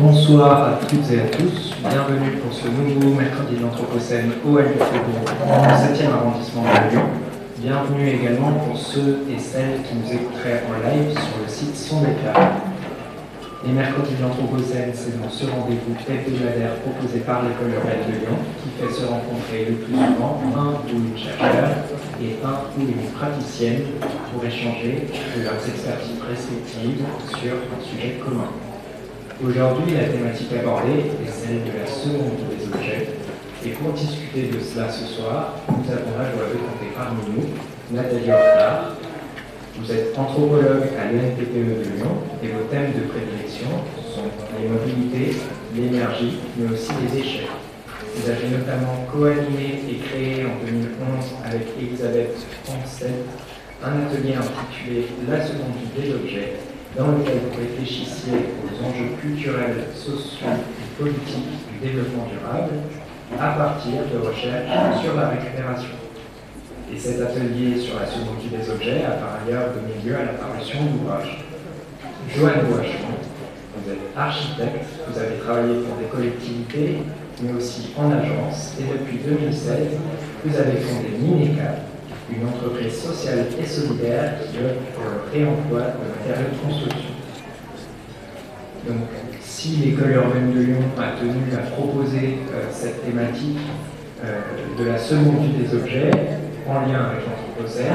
Bonsoir à toutes et à tous, bienvenue pour ce nouveau mercredi de l'Anthropocène au LU Faubourg, dans le 7e arrondissement de Lyon. Bienvenue également pour ceux et celles qui nous écouteraient en live sur le site Son. Les mercredis de l'Anthropocène, c'est dans ce rendez-vous hebdomadaire proposé par l'École urbaine de Lyon qui fait se rencontrer le plus souvent un ou une chercheur et un ou une praticienne pour échanger de leurs expertises respectives sur un sujet commun. Aujourd'hui, la thématique abordée est celle de la seconde des objets. Et pour discuter de cela ce soir, nous avons la joie de compter parmi nous Nathalie Hortard. Vous êtes anthropologue à l'UNPPE de Lyon et vos thèmes de prédilection sont les mobilités, l'énergie, mais aussi les déchets. Vous avez notamment co-animé et créé en 2011 avec Elisabeth Onstedt un atelier intitulé La seconde des objets dans lequel vous réfléchissiez aux enjeux culturels, sociaux et politiques du développement durable à partir de recherches sur la récupération. Et cet atelier sur la seconde des objets a par ailleurs donné lieu à la parution d'ouvrages. Joanne Boachon, vous êtes architecte, vous avez travaillé pour des collectivités, mais aussi en agence, et depuis 2016, vous avez fondé Mineca, une entreprise sociale et solidaire qui œuvre pour le réemploi de matériaux de construction. Donc, si l'école urbaine de Lyon a tenu à proposer euh, cette thématique euh, de la seconde vie des objets en lien avec l'Anthropocène,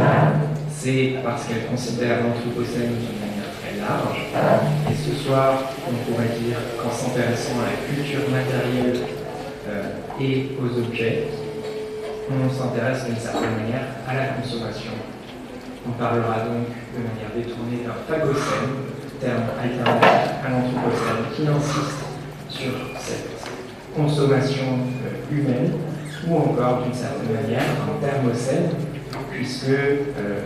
c'est parce qu'elle considère l'Anthropocène d'une manière très large. Et ce soir, on pourrait dire qu'en s'intéressant à la culture matérielle euh, et aux objets, on s'intéresse d'une certaine manière à la consommation. On parlera donc de manière détournée d'un phagocène, terme alternatif à l'anthropocène, qui insiste sur cette consommation euh, humaine, ou encore d'une certaine manière un thermocène, puisque euh,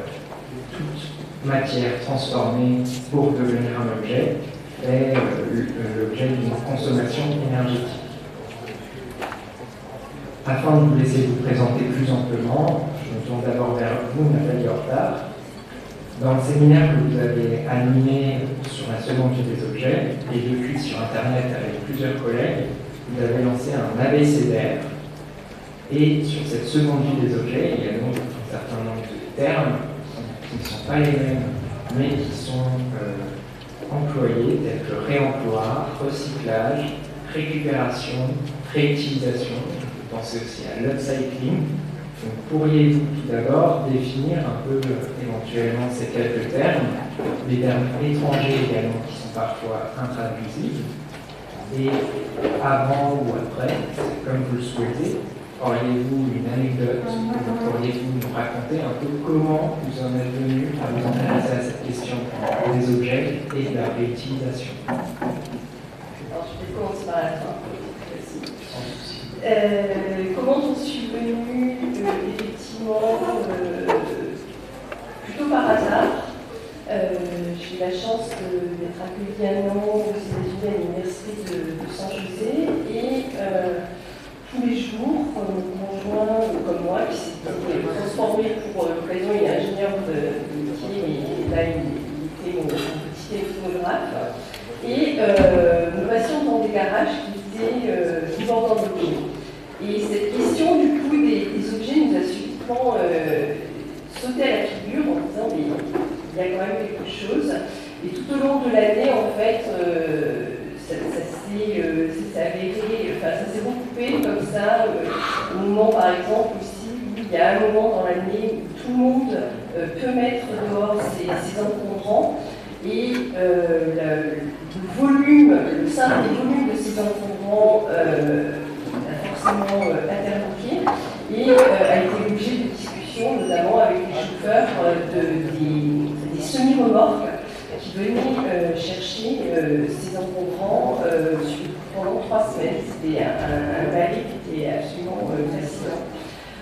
toute matière transformée pour devenir un objet est euh, l'objet d'une consommation énergétique. Afin de vous laisser vous présenter plus amplement, je me tourne d'abord vers vous, Nathalie Hortard. Dans le séminaire que vous avez animé sur la seconde vie des objets, et depuis sur Internet avec plusieurs collègues, vous avez lancé un abécédaire. Et sur cette seconde vie des objets, il y a donc un certain nombre de termes qui ne sont pas les mêmes, mais qui sont euh, employés, tels que réemploi, recyclage, récupération, réutilisation, pensez aussi à l'upcycling. Pourriez-vous tout d'abord définir un peu éventuellement ces quelques termes, les termes étrangers également qui sont parfois intraduisibles, et avant ou après, comme vous le souhaitez, auriez-vous une anecdote pourriez-vous nous raconter un peu comment vous en êtes venu à vous intéresser à cette question des objets et de la réutilisation? Je vais commencer par la fin. Euh, comment j'en suis venue euh, Effectivement, euh, plutôt par hasard. J'ai eu la chance d'être accueillie un an aux États-Unis à l'université de, San José et tous les jours, mon conjoint comme moi, qui s'est transformé pour l'occasion, il est ingénieur de, métier, mais là il, était mon, petit électronographe, et nous passions dans des garages qui étaient euh, vivants dans et cette question du coup des, objets nous a subitement euh, sauté à la figure en disant mais il y a quand même quelque chose. Et tout au long de l'année, en fait, euh, ça, euh, s'est avéré, enfin ça s'est recoupé comme ça, au moment par exemple aussi où il y a un moment dans l'année où tout le monde peut mettre dehors ses, encombrants et le, volume, le simple des volumes de ces encombrants forcément euh, et euh, a été l'objet de discussions, notamment avec les chauffeurs euh, de, des, semi-remorques qui venaient chercher ces encombrants pendant trois semaines. C'était un, un, balai qui était absolument fascinant.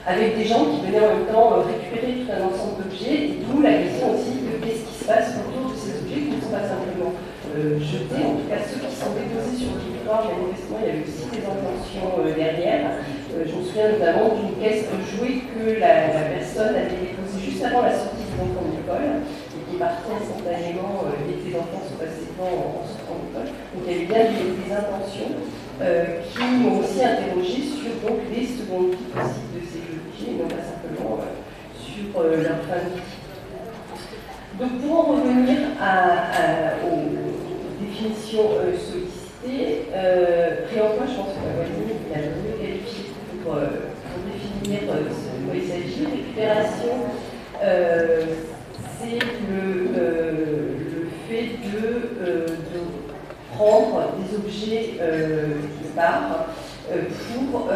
Avec des gens qui venaient en même temps récupérer tout un ensemble d'objets, d'où la question aussi de qu'est-ce qui se passe autour de ces objets qui ne sont pas simplement jetés, en tout cas ceux qui sont déposés sur le territoire, manifestement il y avait aussi des intentions derrière. Euh, je me souviens notamment d'une caisse de jouets que la, personne avait déposée juste avant la sortie des enfants de et qui partait instantanément euh, dès que les enfants sont passés devant en sortant de. Donc il y avait bien des, intentions qui m'ont aussi interrogé sur donc, les secondes vies possibles de ces objets, non pas simplement sur leur fin de vie. Donc pour en revenir aux définitions sollicitées, réemploi, je pense que la il a mieux qualifié pour, pour définir ce dont il s'agit. Récupération, c'est le, le, fait de, prendre des objets de part pour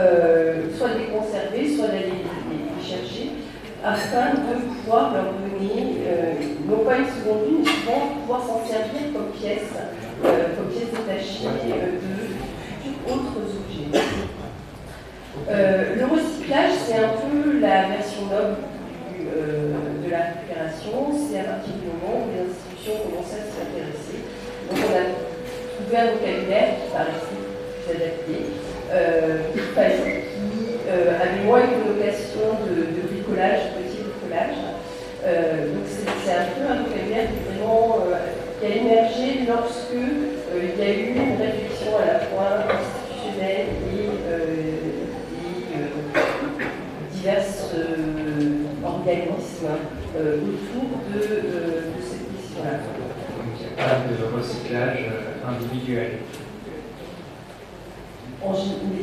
soit les conserver, soit d'aller les chercher afin de pouvoir leur donner, euh, non pas une seconde vie, mais souvent pouvoir s'en servir comme pièce, euh, comme pièce détachée euh, de d'autres objets. le recyclage, c'est un peu la version noble de la récupération. C'est à partir du moment où les institutions commencent à s'y intéresser. Donc on a trouvé un vocabulaire qui paraissait plus adapté, qui avait moins une connotation de, de bricolage, petit bricolage. Euh, donc c'est un peu un vocabulaire qui, vraiment, euh, qui a émergé lorsque euh, il y a eu une réflexion à la fois institutionnelle et, divers organismes autour de, cette question-là. Donc il n'y a pas de recyclage individuel.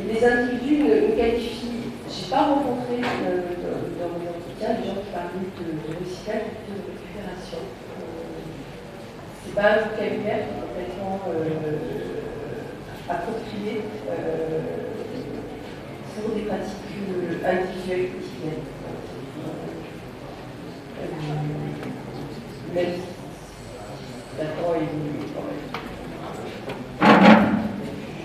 les individus ne, qualifient, je n'ai pas rencontré dans mon entretien des gens qui parlaient de, de recyclage ou de récupération. Euh, pas un vocabulaire qui est complètement euh, approprié euh, pour des pratiques individuelles quotidiennes. même si d'accord évolue quand même.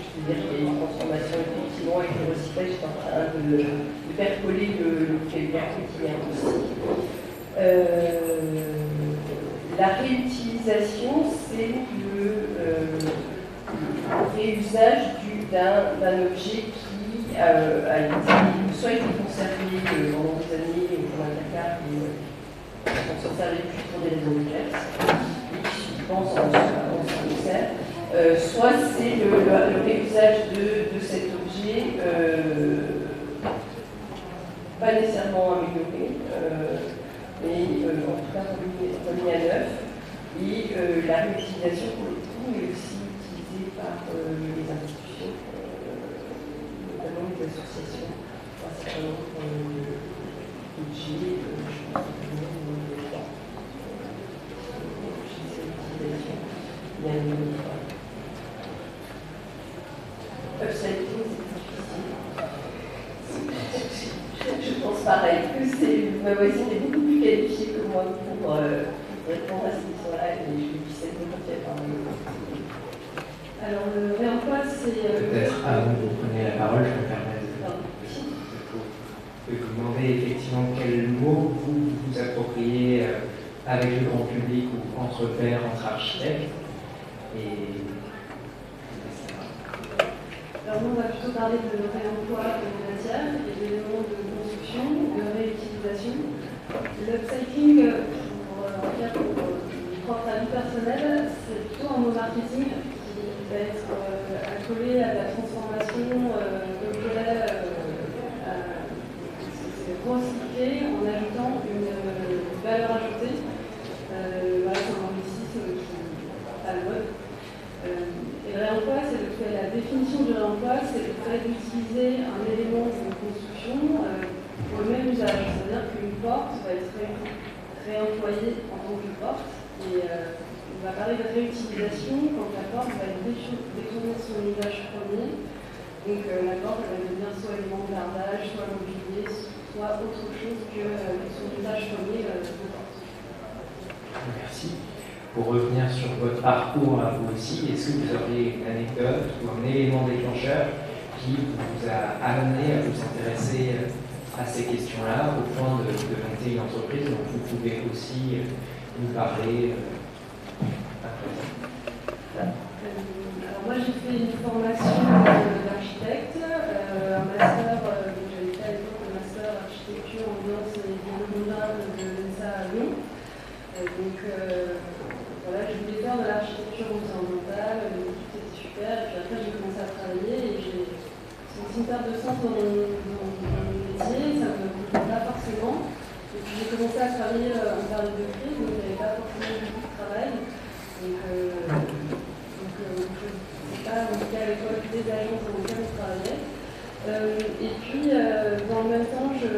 Je veux dire qu'il y a une transformation effectivement et que le recyclage est en train de faire coller le, vocabulaire quotidien aussi. Euh, la réutilisation, c'est le, euh, réusage d'un objet qui euh, a été, soit été conservé pendant des années dans un placard on s'en servait plus pour des raisons je pense, en, euh, soit c'est le, réusage de, cet objet pas nécessairement amélioré, euh, euh, en tout cas remis, à neuf. Et euh, la réutilisation, pour le coup, est aussi utilisée par les institutions, notamment les associations, pour un certain nombre d'objets, je pense notamment le droit. Il y a une upcycling, pareil, que c'est ma voisine est beaucoup plus qualifiée que moi pour euh, répondre à cette question-là et je lui sais comment elle parle. Alors le réemploi, c'est. Euh, Peut-être avant que vous preniez la parole, je me permets de, de, vous demander effectivement quel mot vous vous appropriez euh, avec le grand public ou entre pairs, entre architectes. Et alors nous, on va plutôt parler de réemploi de matière et d'éléments de de réutilisation. L'upcycling, pour, euh, pour propre à vie personnelle, c'est plutôt un mot marketing qui va être euh, accolé à la transformation euh, objet. c'est recycler en ajoutant une valeur ajoutée. voilà, c'est un anglicisme qui est à la mode. et le réemploi, c'est le fait, la définition du réemploi, c'est le fait d'utiliser un élément de construction pour le même usage. C'est-à-dire qu'une porte va être réemployée en tant que porte. Et euh, on va parler de réutilisation quand la porte va détourner son usage premier. Donc euh, la porte va devenir soit élément de gardage, soit mobilier, autre chose que euh, son usage premier porte. Merci. Pour revenir sur votre parcours à vous aussi, est-ce que vous auriez une anecdote ou un élément déclencheur qui vous a amené à vous intéresser à ces questions-là au point de, de, monter une entreprise. Donc vous pouvez aussi euh, nous parler euh, après ça. Alors moi j'ai fait une formation d'architecte, euh, un master, euh, j'avais fait à l'époque un master architecture, ambiance et développement de l'ENSA à Lyon. donc voilà, je voulais faire de l'architecture environnementale, l'équipe était super, dans mon, dans mon métier, ça ne me convenait pas forcément. Et puis j'ai commencé à travailler euh, en période de crise, donc il n'y avait pas forcément beaucoup de travail. Donc, euh, donc euh, je ne sais pas, en tout cas à l'époque, des agences dans lesquelles je travaillais. Euh, et puis, euh, dans le même temps, je,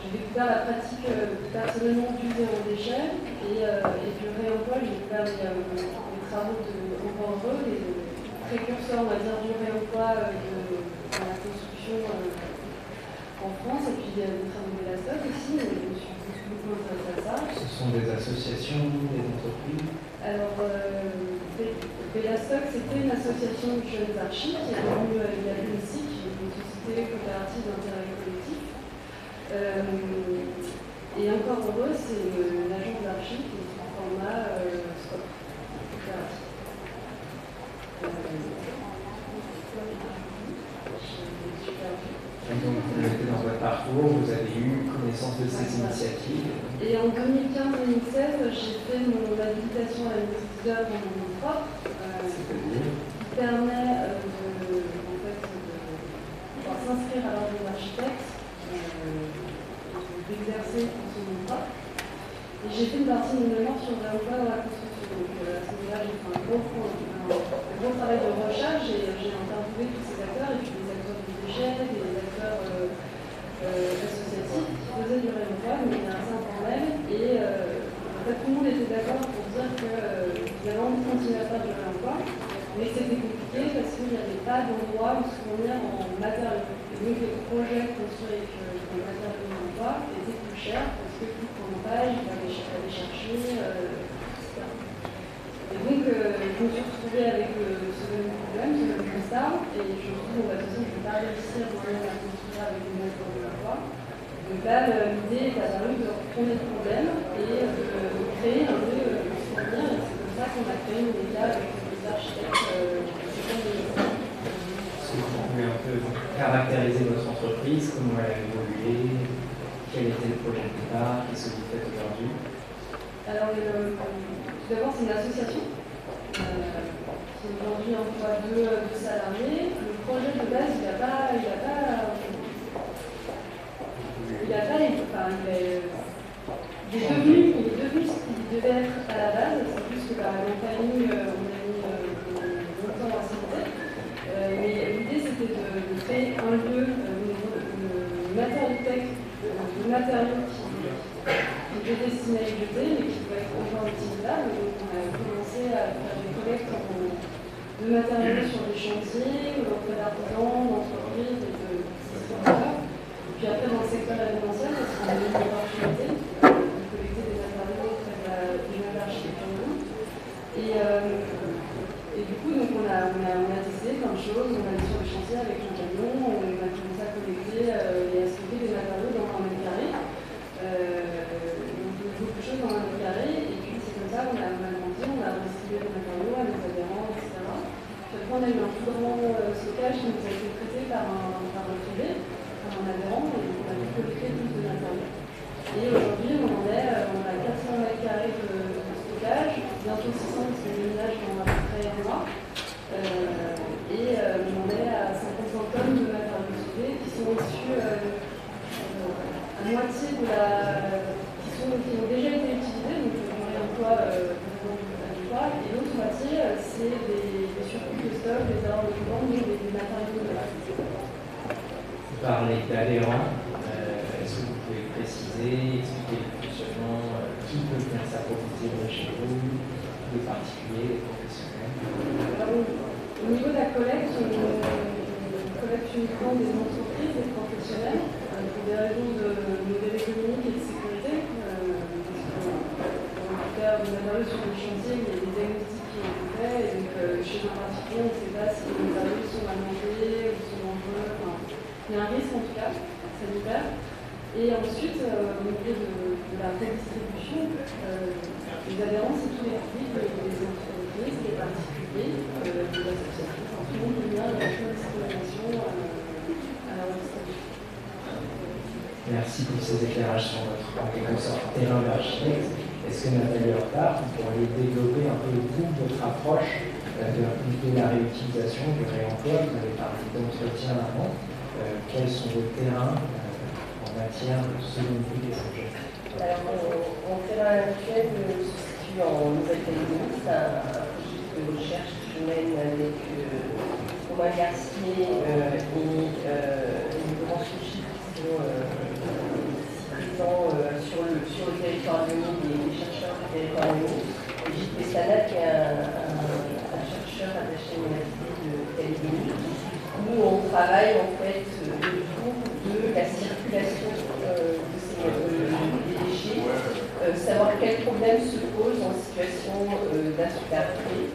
j'ai découvert la pratique euh, personnellement du zéro déchet et, euh, et du réemploi. J'ai découvert les, euh, les travaux de Encore Heureux, les précurseurs, on va dire, du réemploi euh, de, dans la construction euh, en France, et puis euh, des travaux de la stock aussi. et Je me suis beaucoup intéressée à ça. Ce sont des associations, des entreprises Alors, euh, Bellastock, c'était une association de jeunes archives qui est devenue euh, la UNICIC, une société coopérative d'intérêt collectif. Euh, et encore heureux, c'est une agence d'archives qui est en format euh, SCOP, coopératif. Euh, je suis perdue. Et donc, vous mettez dans votre parcours, vous avez eu connaissance de ces initiatives. Et en 2015-2016, j'ai fait mon habilitation à la maîtrise d'œuvre en nom propre. euh, qui permet euh, de, en fait, de pouvoir s'inscrire à l'ordre des architectes, euh, d'exercer en son nom propre. Et j'ai fait une partie de mon sur le réemploi dans la construction. Donc à ce moment-là, j'ai fait un gros, un, un gros travail de recherche et j'ai interviewé tous ces acteurs, et puis des acteurs du déchet, des acteurs euh, euh, associatifs qui faisaient du réemploi, mais il y a un sein formel. Et euh, en fait, tout le monde était d'accord pour dire qu'ils avaient envie de continuer à faire du réemploi. Mais c'était compliqué parce qu'il n'y avait pas d'endroit où se fournir en matériaux. Et donc les projets construits avec euh, des matériaux d'emploi étaient plus chers parce que plus de page, il fallait aller chercher, euh, etc. Et donc euh, je me suis retrouvée avec euh, ce même problème, ce même constat, et je me suis dit, bon, bah, de je ne vais pas réussir à construire avec des matériaux d'emploi. Donc là, le- l'idée est apparue de retourner le problème et euh, de, de créer un lieu euh, de souvenir. Et c'est comme ça qu'on a média avec des architectes euh, que vous pouvez un peu caractériser votre entreprise, comment elle a évolué, quel était le projet de départ, qu'est-ce que vous faites aujourd'hui Alors, le- tout d'abord, c'est une association euh, qui aujourd'hui emploie deux, deux salariés. Le projet de base, il n'a pas. Il a pas il n'a pas les- enfin, il est, il est devenu, il est devenu ce devait être à la base. C'est juste que par la famille, euh, on a mis euh, longtemps à s'y. Euh, mais l'idée, c'était de, créer un lieu au niveau de, de matériaux de matériaux qui, étaient destinés à jetés, mais qui pouvaient être encore utilisables. Donc, on a commencé à faire des collectes de matériaux sur des chantiers, auprès d'artisans, d'entreprises et de distributeurs. Puis après, dans le secteur événementiel, parce qu'on a eu une opportunité euh, de collecter des matériaux auprès de la du même architecture. Et, euh, et du coup, donc, on, a, on, a, on a testé plein de choses. On a été sur camion, on a commencé à collecter euh, et à stocker des matériaux dans un mètre carré. Euh, donc, beaucoup de choses dans un mètre carré. Et puis, c'est comme ça qu'on a, on a grandi, on a distribué des matériaux à nos adhérents, etc. Puis après, on a eu un plus grand euh, stockage qui nous a été prêté par un, par un privé, par un adhérent, et donc on a pu collecter plus de matériaux. Et aujourd'hui, on en est, euh, on a 400 mètres carrés de, de stockage, bientôt 600 parce que le ménage dans à peu près un mois. Euh, et euh, on en est à 55 tonnes de matériaux soudés qui sont issus euh, euh, à moitié de la. qui, sont, qui ont déjà été utilisés, donc on réemploi euh, agricole, et l'autre moitié, euh, c'est des, des surcoûts de stock, des erreurs de commande, donc des, des matériaux de base. Vous parlez d'adhérents, euh, est-ce que vous pouvez préciser, expliquer le fonctionnement, euh, qui peut venir s'approvisionner chez vous, les particuliers, les professionnels Alors, au niveau de la collecte, on, on collecte uniquement des entreprises, des professionnels, euh, pour des raisons de modèle économique et de sécurité. euh, parce que, pour faire des matériaux sur les chantiers, il y a des diagnostics qui ont été faits, et donc euh, chez un particulier, on ne sait pas si les matériaux sont à manger ou sont dangereux. Enfin, il y a un risque en tout cas, sanitaire. Et ensuite, euh, au niveau de, de la redistribution, euh, les adhérents, c'est tous les publics, les les entreprises, les particuliers, euh, les associations, enfin, tout le monde peut venir, il y a une discrimination euh, à la redistribution. Merci pour ces éclairages sur votre, en quelque sorte, terrain d'architecte. Est-ce que Nathalie Hortard, vous pourriez développer un peu vous, votre approche euh, de la réutilisation, du réemploi. Vous avez parlé d'entretien avant. quels sont vos terrains en matière de seconde vie des objets Alors, mon, terrain actuel se situe en Nouvelle-Calédonie. C'est un de recherche que je mène avec Romain Garcier et une branche qui sont présents sur, le, territoire de l'île, les chercheurs du territoire de Pessana, qui est un chercheur attaché à l'Université de Calédonie, où on travaille en fait autour de la circulation euh, de ces, euh, des déchets, euh, savoir quels problèmes se posent en situation d'insularité.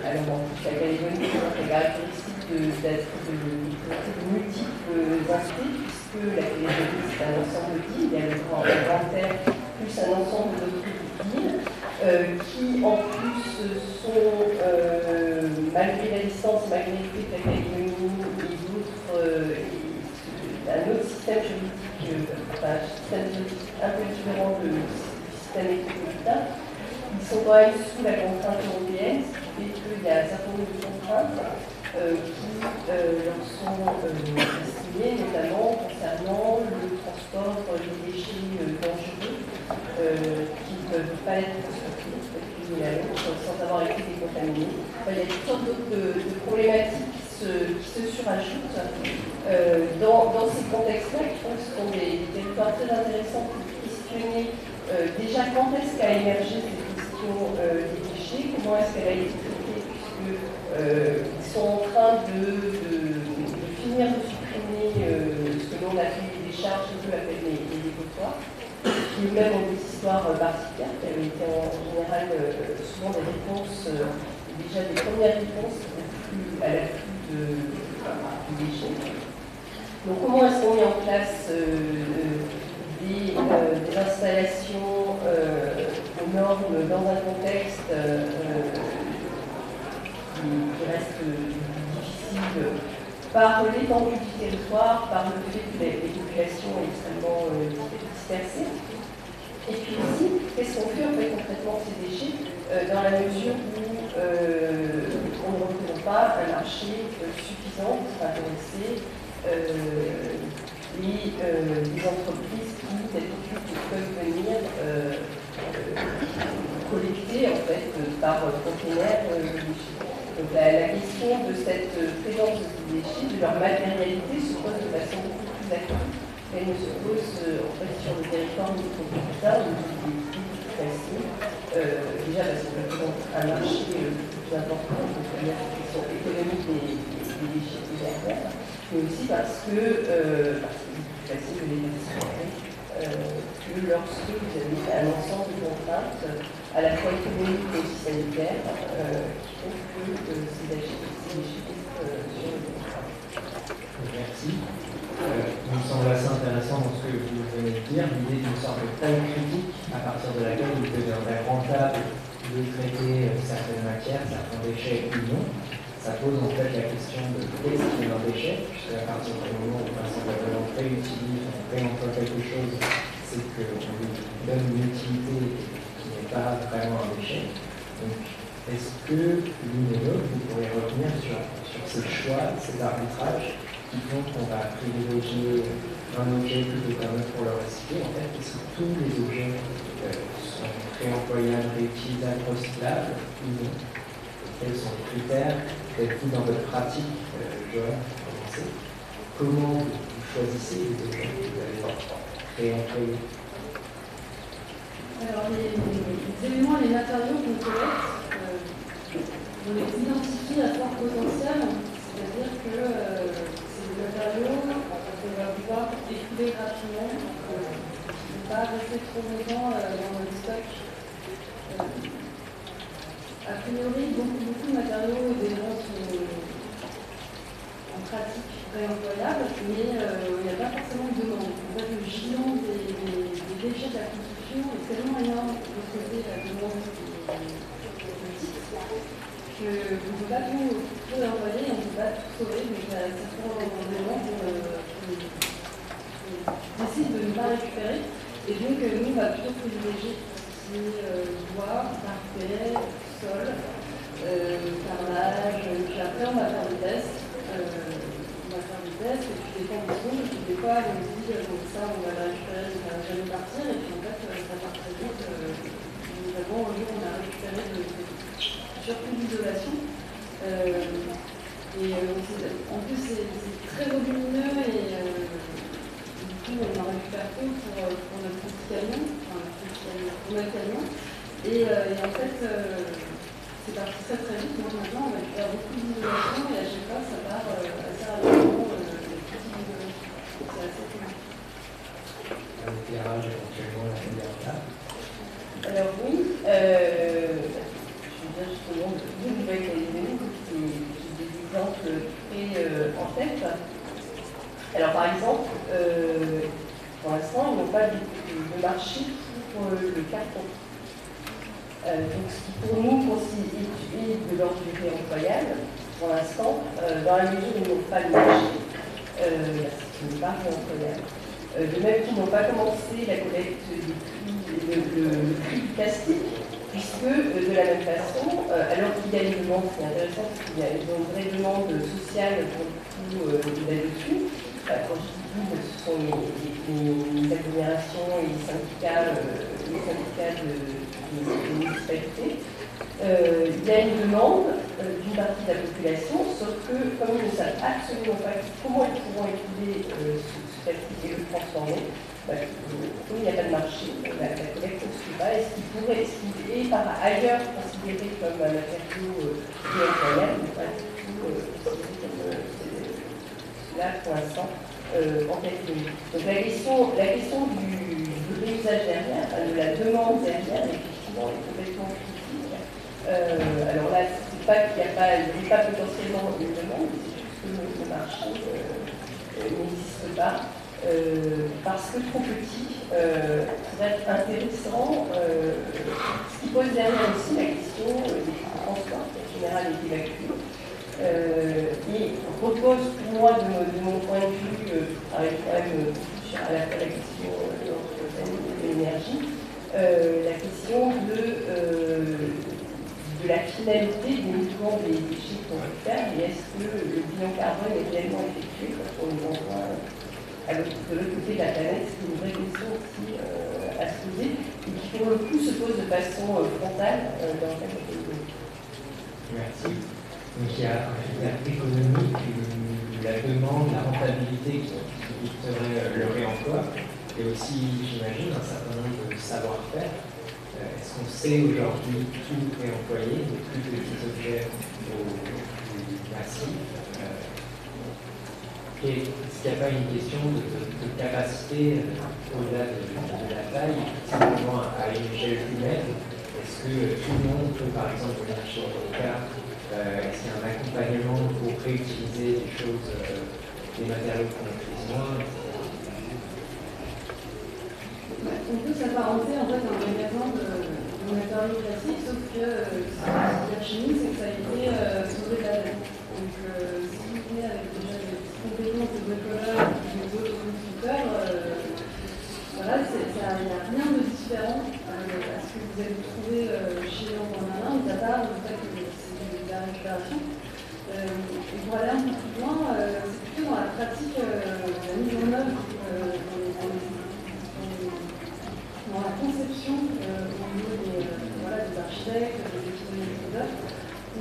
alors en plus, la Calédonie est caractéristique d'être de, de, multiples aspects, puisque la Calédonie c'est un ensemble d'îles, il y a le grand, Terre plus un ensemble d'autres îles. Qui en plus sont, euh, malgré la distance, malgré le fait que la Calédonie et d'autres, euh, un autre système juridique, euh, un système juridique un peu différent du système métropolitain, ils sont quand même sous la contrainte européenne, ce qui fait qu'il y a un certain nombre de contraintes qui leur sont destinées, notamment concernant le transport des déchets dangereux qui ne peuvent pas être transportés sans avoir été décontaminé. il y a toutes sortes de, problématiques qui se, surajoutent euh, dans, ces contextes-là, qui font que ce sont des, territoires très intéressants pour questionner euh, déjà quand est-ce qu'a émergé cette question euh, des déchets, comment est-ce qu'elle a été traitée, puisqu'ils sont en train de, finir de supprimer ce que l'on appelle les décharges, et eux appellent les, les dépotoirs qui eux-mêmes ont des histoires particulières, qui avaient été en général euh, souvent des réponses, euh, déjà des premières réponses à la de, de déchets. Donc comment est-ce qu'on met en place euh, des, installations aux normes dans un contexte qui, reste difficile par l'étendue du territoire, par le fait que les, populations sont et puis aussi, qu'est-ce qu'on fait en fait concrètement ces déchets euh, dans la mesure où euh, on ne retrouve pas un marché euh, suffisant pour intéresser les, les, entreprises qui peuvent venir collecter en fait par conteneur Donc la, la, question de cette présence de déchets, de leur matérialité se pose de façon beaucoup plus active elle ne se pose euh, en fait sur le territoire il est plus facile. Euh, déjà parce qu'on représente un marché euh, plus important de la question économique des, déchets derrière, mais aussi parce que euh, c'est plus facile de les assurer que lorsque vous avez un ensemble de contraintes à la fois économiques et sanitaires qui font que ces déchets, déchets sur le. Merci. Euh, il me semble assez intéressant dans ce que vous venez de dire, l'idée d'une sorte de taille critique à partir de laquelle il deviendrait rentable de traiter euh, certaines matières, certains déchets ou non. Ça pose en fait la question de qu'est-ce qui est un déchet, puisque à partir du moment où on réutilise, on réemploie quelque chose, c'est qu'on lui donne une utilité qui n'est pas vraiment un déchet. Donc, est-ce que l'une et l'autre, vous pourrez revenir sur, sur ces choix, ces arbitrages qui font qu'on va privilégier un objet plutôt qu'un autre pour le recycler. En fait, est-ce que tous les objets euh, sont réemployables, réutilisables, recyclables ou non Quels sont les critères Peut-être dans votre pratique, euh, commencer. Comment vous choisissez les objets que vous allez réemployer alors, les, les, éléments les matériaux qu'on collecte, euh, on les identifie à fort potentiel, c'est-à-dire que euh, qu'on va pouvoir écouler rapidement, ne pas rester trop longtemps dans notre stock. A priori, beaucoup, beaucoup de matériaux sont en pratique réemployables, mais il n'y a pas forcément de demande. En fait, le giron des, déchets de la construction est tellement énorme de côté la demande qu'on ne peut pas tout, envoyer, on ne peut pas tout sauver, mais il y a certains qu'on décide de ne pas récupérer. Et donc, nous, on va plutôt privilégier qui bois, parfait, sol, carrelage, puis après on va faire des tests. on va faire des tests, et puis des conditions, et puis des fois on dit, bon, ça on va le récupérer, ça va jamais partir, et puis en fait ça part très vite. nous avons un jour on a récupéré de, surtout l'isolation. et en plus c'est très volumineux et du coup on en récupère peu pour, pour notre petit camion, enfin pour notre camion. Et, en fait, c'est parti très très vite. Donc maintenant, on faire beaucoup d'isolation et à chaque fois, ça part assez rapidement. C'est assez cool. Un éclairage éventuellement la lumière Alors oui, euh, je veux dire justement de nouvelles qualités, j'ai des exemples très euh, en tête. Alors par exemple, euh, pour l'instant, ils n'ont pas de, de marché pour le carton. Euh, donc, ce qui pour nous constitue de l'ordre du réemployable, pour l'instant, euh, dans la mesure où ils n'ont pas de marché, euh, ce n'est pas réemployable. de même qu'ils n'ont pas commencé la collecte des prix, le, prix du plastique, puisque de la même façon, alors qu'il y a une demande, c'est intéressant parce qu'il y a une vraie demande sociale pour le coup là-dessus, quand je dis ce sont les, agglomérations et les syndicats, les syndicats de euh, il y a une demande euh, partie de la population, sauf que comme ils ne savent absolument pas comment ils pourront écouler euh, ce, ce et le transformer, bah, comme il n'y a pas de marché, la, collecte ne suit pas. Est-ce qu'il pourrait, est-ce qu'il est par ailleurs considéré comme un matériau euh, mais pas du tout comme là pour l'instant en catégorie. Donc la question, la question du, de l'usage derrière, de la demande derrière, est complètement critique. Euh, alors là, qu'il n'y a pas, il pas potentiellement une demande, c'est juste que le, marché euh, n'existe pas. Euh, parce que trop petit, euh, pour être intéressant, ce qui pose derrière aussi la question des transports, en général est évacué. et propose pour moi, de, mon point de vue, avec quand même à la, la question de l'énergie, euh, la question de, euh, de la finalité du des qu'on veut faire et est-ce que le bilan carbone est réellement effectué quand on les envoie de l'autre côté de la planète C'est une vraie question aussi euh, à se poser et qui pour le coup se pose de façon frontale dans le cadre de Merci. Donc il y a un critère économique, la demande, la rentabilité qui, dicterait le réemploi et aussi, j'imagine, un certain nombre de savoir-faire. Euh, est-ce qu'on sait aujourd'hui tout réemployer, de plus petits objets aux plus massifs euh, Et est-ce qu'il n'y a pas une question de, capacité euh, au-delà de, la taille, simplement à une échelle humaine? Est-ce que tout le monde peut, par exemple, venir chez cas Est-ce qu'il y a un accompagnement pour réutiliser des choses, des matériaux qu'on utilise moins on peut s'apparenter en fait à un magasin de, de matériaux classiques, sauf que euh, ce qui a chimie, c'est que ça a été euh, sauvé de. Donc euh, si vous venez avec déjà des compétences de bricoleur ou d'autres constructeurs, euh, voilà, il n'y a rien de différent euh, à ce que vous allez trouver euh, chez l'entrepreneur, mis à part le fait c'est de la récupération. et pour aller un peu plus loin, c'est plutôt dans la pratique la mise en œuvre dans la conception euh, au niveau euh, des architectes, des équipements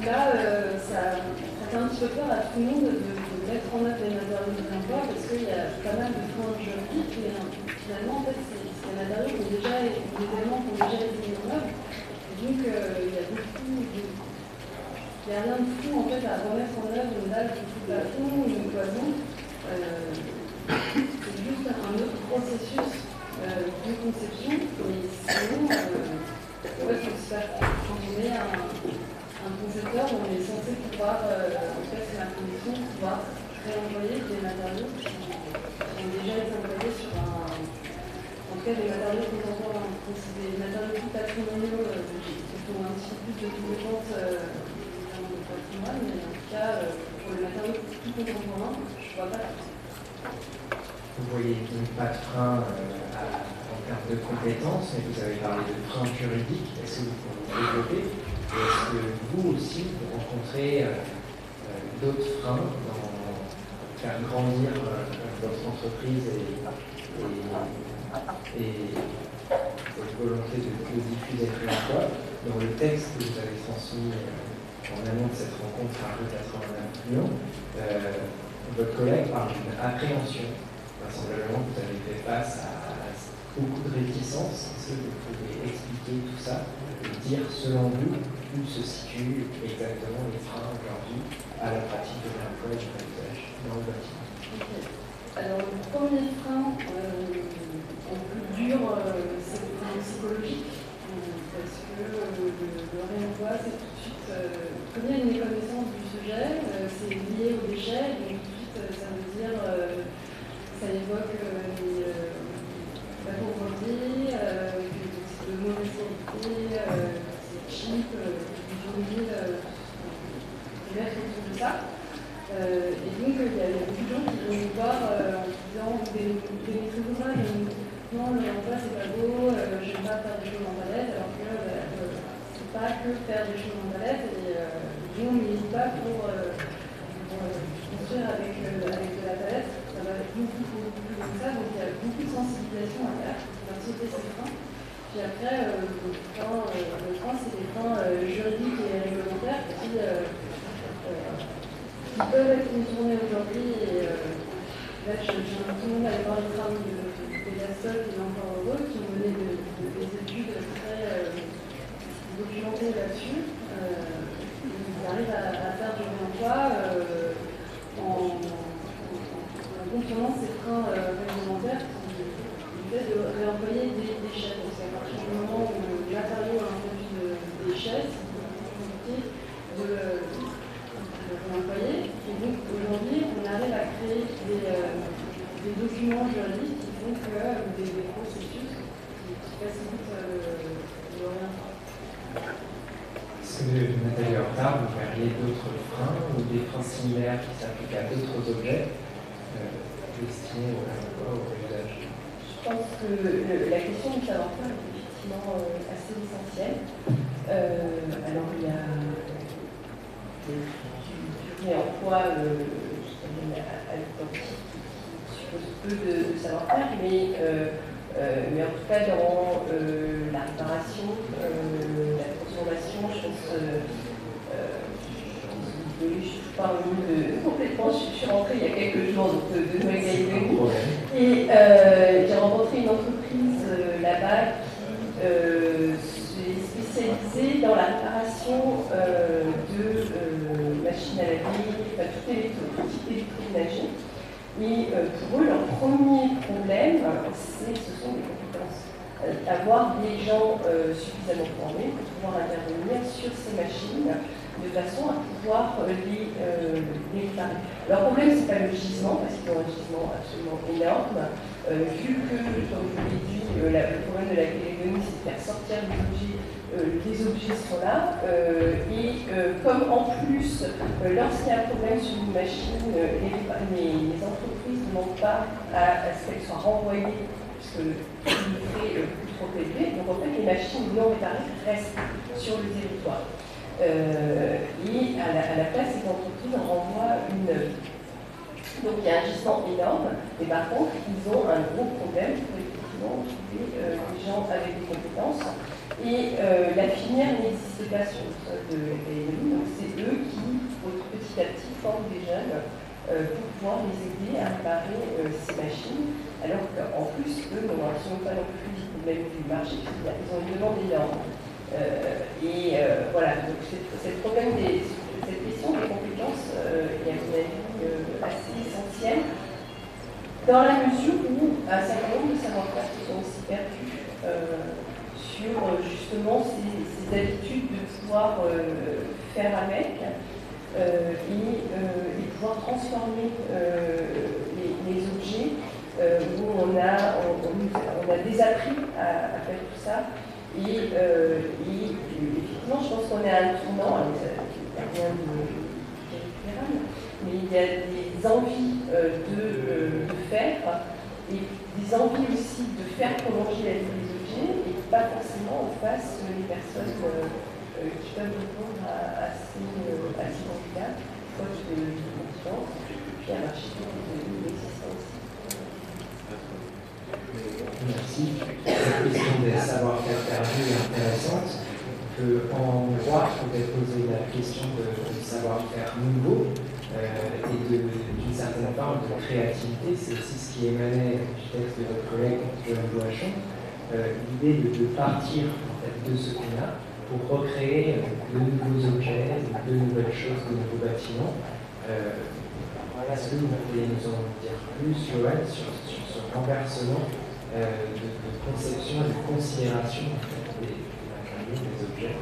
là, euh, ça, ça, fait un petit peu peur à tout le monde de, mettre en œuvre les matériaux de l'emploi parce qu'il y a pas mal de points juridiques et finalement, en fait, des matériaux ont déjà, été mis en œuvre. Donc, il y a il n'y a rien de fou en fait à remettre en œuvre une dalle de tout plafond ou une cloison. Euh, c'est juste un autre processus euh, de conception. Et sinon, euh, ouais, quand on est un, un concepteur, on est censé pouvoir, euh, en fait, c'est la condition, pouvoir réemployer des matériaux qui, ont déjà été employés sur un. En tout cas, des matériaux contemporains. C'est des matériaux plus patrimoniaux qui ont un petit peu plus de compétences dans le patrimoine, mais en tout cas, pour les matériaux plus contemporains, je ne vois pas vous voyez pas de frein euh, en termes de compétences, mais vous avez parlé de frein juridique. Est-ce que vous pouvez développer Est-ce que vous aussi, vous rencontrez d'autres freins dans faire grandir votre entreprise et, et, votre volonté de, diffuser le réemploi Dans le texte que vous avez transmis en amont de cette rencontre à rue 89 Lyon, votre collègue parle d'une appréhension. Vraisemblablement, vous avez fait face à beaucoup de réticences. Est-ce que vous pouvez expliquer tout ça et dire, selon vous, où se situent exactement les freins aujourd'hui à la pratique de l'emploi et du paysage? Alors, le premier frein, euh, un peu dur, euh, c'est psychologique. parce que euh, le, réemploi, c'est tout de suite, euh, il une méconnaissance du sujet, c'est lié aux déchets, donc tout de suite, ça veut dire, ça évoque les, la pauvreté, de mauvaise qualité, c'est cheap, du euh, autour de ça. Euh, et donc, il y, a beaucoup de gens qui vont nous voir euh, en disant des, des maîtrises d'ouvrage, non, le emploi c'est pas beau, euh, je n'aime pas faire des choses en palette, alors que euh, c'est pas que faire des choses en palette, et euh, nous on n'hésite pas pour, construire avec, avec de la palette, ça va être beaucoup, beaucoup plus comme ça, donc il y a beaucoup de sensibilisation à faire, pour sauter ces freins. Puis après, le frein, c'est des freins juridiques et réglementaires qui, qui peuvent être contournés aujourd'hui. Et là, j'ai l'impression d'aller voir les travaux de, la SOL et encore heureux qui ont mené de, des études très documentées là-dessus. ils arrivent à, à, faire du réemploi en, contournant ces freins réglementaires qui fait de réemployer des déchets partir du moment où le matériau a un produit de déchets, c'est compliqué de, de l'employer. Et donc aujourd'hui, on arrive à créer des, euh, des documents juridiques qui font que des, des processus qui, qui facilitent euh, le réemploi. Est-ce que, Nathalie Hortard, vous verriez d'autres freins ou des freins similaires qui s'appliquent à d'autres objets euh, destinés au réemploi ou au réusage Je pense que le, la question du savoir-faire euh, assez essentiel. Euh, alors il y a du, réemploi euh, à l'identique qui suppose peu de, de savoir-faire, mais, mais en tout cas dans la réparation, la transformation, je pense je suis pas de, complètement, je, suis rentrée il y a quelques jours donc, de, Noël et euh, j'ai rencontré une entreprise euh, là-bas euh, spécialisé dans la réparation euh, euh, laver, enfin, tout électroménager. Et pour eux, leur premier problème, c'est ce sont des compétences. avoir des gens suffisamment formés pour pouvoir intervenir sur ces machines de façon à pouvoir les, euh, les réparer. Leur problème, ce n'est pas le gisement, parce qu'ils ont un gisement absolument énorme. Euh, vu que, comme je vous l'ai dit, euh, le problème de la télégonie, c'est de faire sortir les objets, euh, les objets sont là. Euh, et euh, comme en plus, lorsqu'il y a un problème sur une machine, les, les, les, entreprises ne demandent pas à, ce qu'elles soient renvoyées, puisque le trop élevé. Donc en fait, les machines non réparées restent sur le territoire. Euh, et à la, place, ces entreprises renvoient une. Donc il y a un gisement énorme, mais par contre, ils ont un gros problème pour effectivement trouver euh, des gens avec des compétences. Et euh, la filière n'existe pas sur le sol de l'AMI, donc c'est eux qui, petit à petit, forment des jeunes euh, pour pouvoir les aider à réparer euh, ces machines, alors qu'en plus, eux n'ont pas non plus du problème du marché, ils ont une demande énorme. Et voilà, donc cette, cette question des compétences est à mon avis assez essentielle dans la mesure où un certain nombre de savoir-faire sont aussi perdus sur justement ces, habitudes de pouvoir faire avec euh, et, euh, pouvoir transformer euh, les, objets où on a, on, on, a désappris à, faire tout ça. Et, euh, effectivement, je pense qu'on est à un tournant, mais il y a des envies euh, de, euh, de, faire et des envies aussi de faire prolonger la vie et pas forcément en face les personnes qui peuvent répondre à, ces, à ces candidats, faute de, compétences, puis à l'architecte de. Merci. La question des savoir-faire perdus est intéressante. En droit, on peut poser la question de, savoir-faire nouveau euh, et d'une certaine forme de créativité. C'est aussi ce qui émanait du texte de votre collègue Joël Boachon. Euh, L'idée de, partir en fait, de ce qu'on a pour recréer de nouveaux objets, de nouvelles choses, de nouveaux bâtiments. Euh, Est-ce que vous pouvez nous en dire plus, Joël, sur, ce renversement euh, de, conception et de considération des, des objets.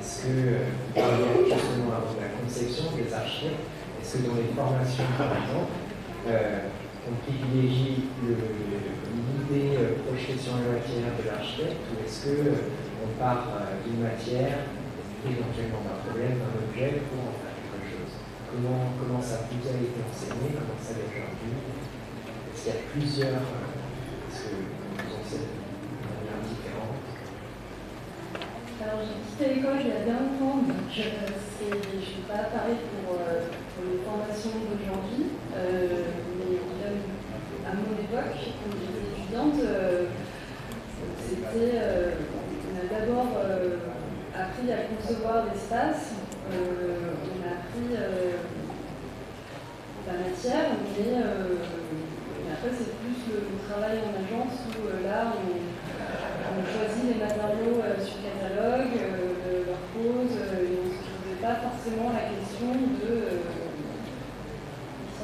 Est-ce que, vous parliez justement avant la conception des architectes, est-ce que dans les formations, par exemple, euh, on privilégie l'idée euh, projetée sur la matière de l'architecte ou est-ce qu'on euh, part euh, d'une matière, éventuellement d'un problème, d'un objet pour en faire quelque chose? Comment, comment ça a été enseigné? Comment ça l'est aujourd'hui Est-ce qu'il y a plusieurs Est-ce que vous enseignez de manière différente? Alors j'ai quitté l'école il y a bien longtemps, donc je ne suis pas pareil pour, pour, les formations d'aujourd'hui. À mon époque, quand j'étais étudiante, euh, c'était, euh, on a d'abord euh, appris à concevoir l'espace, on a appris la matière, mais, après c'est plus le, travail en agence où là on, choisit les matériaux sur catalogue, leur pose, et on ne se posait pas forcément la question de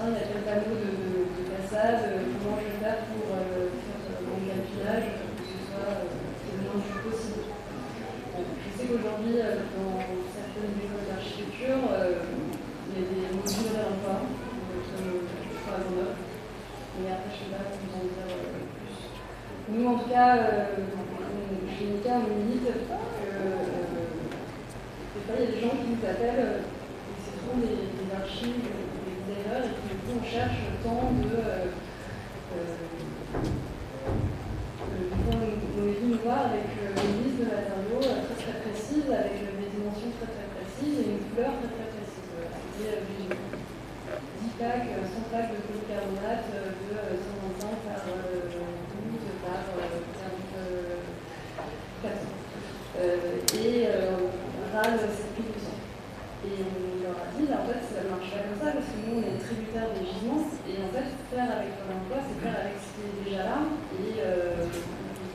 il y a tel de, de, de façade, comment je vais faire pour euh, faire mon calculage, que ce soit euh, le moins juste possible. je sais qu'aujourd'hui, euh, dans certaines écoles d'architecture, il y a des modules encore, comme par exemple. Mais après, je ne sais pas vous en dire plus. Nous, en tout cas, chez Nika, on milite que des fois, il y a des gens qui nous appellent, et c'est souvent des, des archives et puis du coup on cherche le temps de. Euh, euh, on, on est venu nous voir avec une liste de matériaux très très précise, avec des dimensions très très précises et une très très précise. C'était 10 plaques, 100 plaques de polycarbonate de 125 par 12 par 44. et on râle 7200. Et on leur a dit, en fait, ça ne marche pas comme ça, parce que nous, on est tributaire des gisements, et en fait, faire avec Pôle emploi, c'est faire avec ce qui est déjà là, et euh,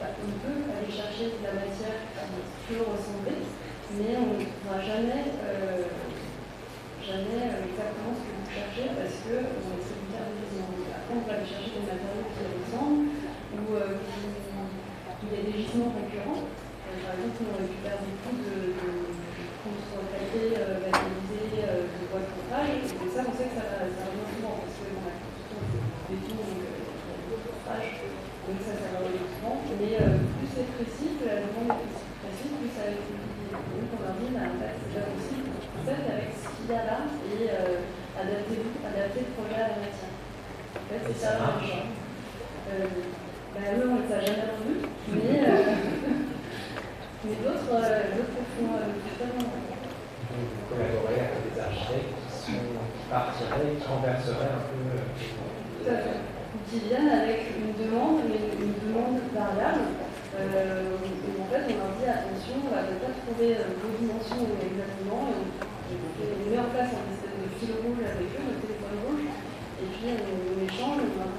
on peut aller chercher de la matière qui peut ressembler, mais on ne pourra jamais, euh, jamais exactement ce que vous cherchez, parce qu'on est tributaire des gisements. Après, peut aller chercher des matériaux qui ressemblent, ou euh, il y a des gisements concurrents. par exemple, on récupère beaucoup de, de euh, validé euh, de bois de coffrage. Et ça, on sait que ça, ça revient souvent parce que bon, la construction, c'est béton, donc euh, a ça, ça revient souvent. Mais euh, plus c'est précis, plus la demande est précise, plus ça va être. Donc on bah, en fait, c'est pas possible. En fait, avec ce qu'il y a là, et euh, adapter, adapter le projet à la matière. En fait, c'est ça l'argent. Euh, bah, eux, on ne les a jamais revus, mais. Mais d'autres, euh, font euh, totalement. Vous collaborez avec des architectes qui, sont, qui partiraient, qui renverseraient un peu. Euh, Tout à fait. Qui viennent avec une demande, mais une demande variable. Euh, où en fait, on leur dit attention, on va peut-être trouver vos dimensions exactement. Et on, on, met en place un espèce de fil rouge avec eux, de téléphone rouge. Et puis on, on échange, on va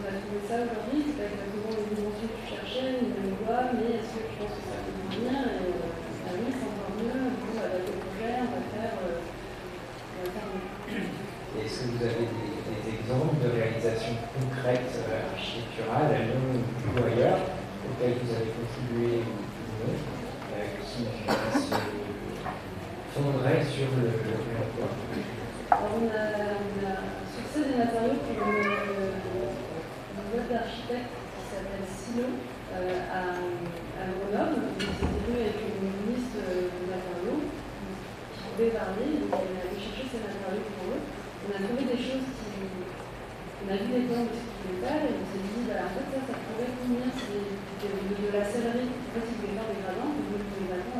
on a trouvé ça aujourd'hui, c'est pas exactement les dimensions que tu cherchais, ni le voix, mais est-ce que tu penses que ça peut venir Et euh, ah oui, c'est encore mieux, du coup, avec le projet, on va faire, euh, on va faire mieux. Est-ce que vous avez des, des, exemples de réalisations concrètes euh, architecturales à Lyon ou ailleurs, auxquelles vous avez contribué ou non, euh, qui, qui se fonderaient sur le, le réemploi Alors, on a, on a succès des matériaux pour le boîte d'architectes qui s'appelle Silo euh, à, à Grenoble. C'était venu avec une liste de matériaux qui pouvaient varier. Donc on est allé chercher ces matériaux pour eux. On a trouvé des choses qui. On a vu des plans de ce qu'ils voulaient faire et on s'est dit, bah, en fait, ça, ça pourrait convenir de, de, de, la sellerie. En fait, ils voulaient faire des gradins, ils voulaient des gradins,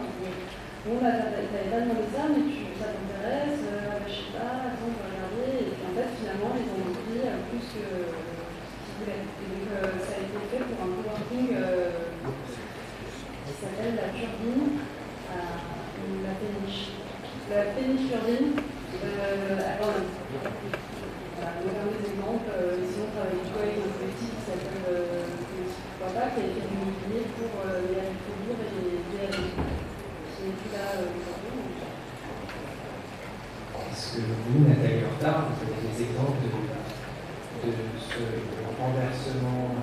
ligne sur ligne. Euh, alors, voilà, on va des exemples. Euh, ici, on travaille du coup avec une politique qui s'appelle euh, Pourquoi pas, qui a été immobilier pour euh, les agriculteurs et les DAD, qui n'est plus là euh, aujourd'hui. Est-ce que Nathalie Hortard, vous avez des exemples de, de ce renversement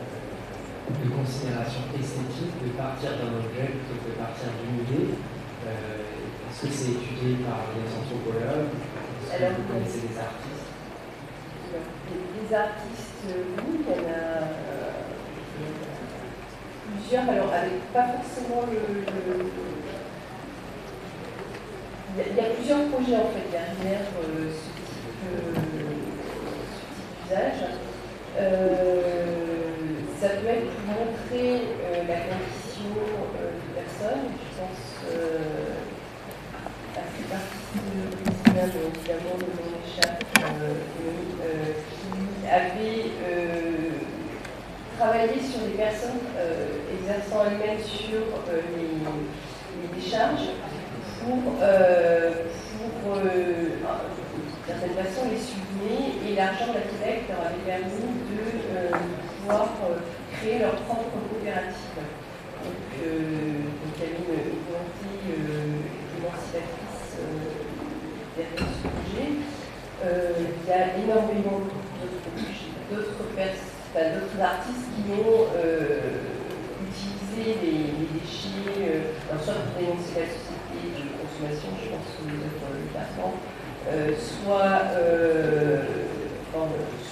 de considération esthétique, de partir d'un objet plutôt que de partir d'une idée. Euh, Est-ce que c'est étudié par les anthropologues? Est-ce que vous connaissez des artistes? Les artistes, oui, il y en a euh, plusieurs, alors avec pas forcément le. le- il y, a, plusieurs projets en fait. Derrière euh, ce euh, ce d'usage. Euh, ça peut être pour montrer euh, la condition euh, des personnes, je pense à cet artiste brésilien, dont évidemment m'échappe, euh, euh, qui avait travaillé sur des personnes exerçant elles-mêmes sur les, les décharges pour, pour certaine façon les subvenir et l'argent de la Québec leur avait permis de euh, pouvoir euh, créer leur propre coopérative. Donc, euh, il y avait une, volonté émancipatrice derrière ce projet. Il y a énormément d'autres artistes qui ont utilisé les, déchets, soit pour dénoncer la société de consommation, je pense que vous êtes euh, soit, euh,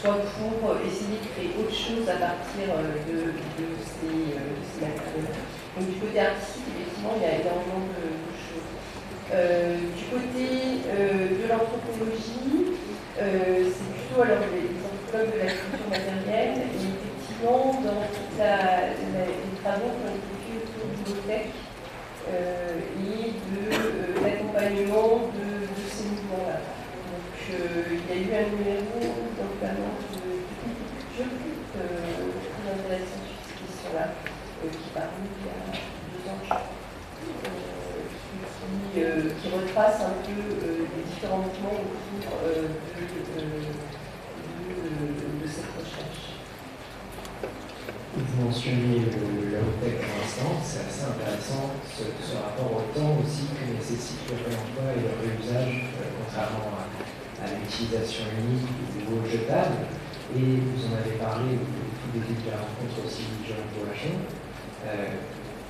soit pour essayer de créer autre chose à partir euh, de, de ces, de matériaux. Donc du côté artistique, effectivement, il y a énormément de, de choses. Du côté de l'anthropologie, c'est plutôt alors les, les anthropologues de la culture matérielle et effectivement dans toute la, la- les travaux faits autour low-tech euh, et de euh, l'accompagnement de, de ces mouvements-là. Donc euh, il y a eu un numéro notamment de, culture euh, très intéressant sur ces questions-là euh, qui parut il y a deux ans. Euh, qui, euh, qui retrace un peu euh, les différents mouvements autour euh, de, euh, de- de cette recherche. Vous mentionnez la haute-tech pour l'instant, c'est assez intéressant ce, rapport au temps aussi que nécessite le réemploi et le réusage, euh, contrairement à, l'utilisation unique ou au jetable. Et vous en avez parlé au tout début de la rencontre aussi, Jean Boachon. Euh,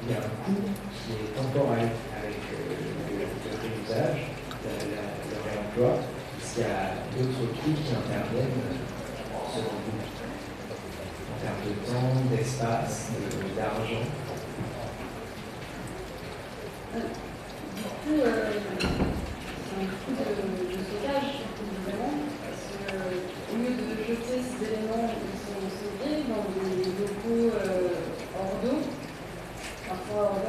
il y a un coût qui est temporel avec euh, le, réusage, le, réemploi. Est-ce qu'il y a d'autres coûts qui interviennent euh, en de temps, d'espace, de- d'argent. Du coup, euh, c'est un coup de, de stockage, évidemment, parce que euh, lieu de jeter ces éléments qui sont stockés dans des locaux euh, hors d'eau, parfois hors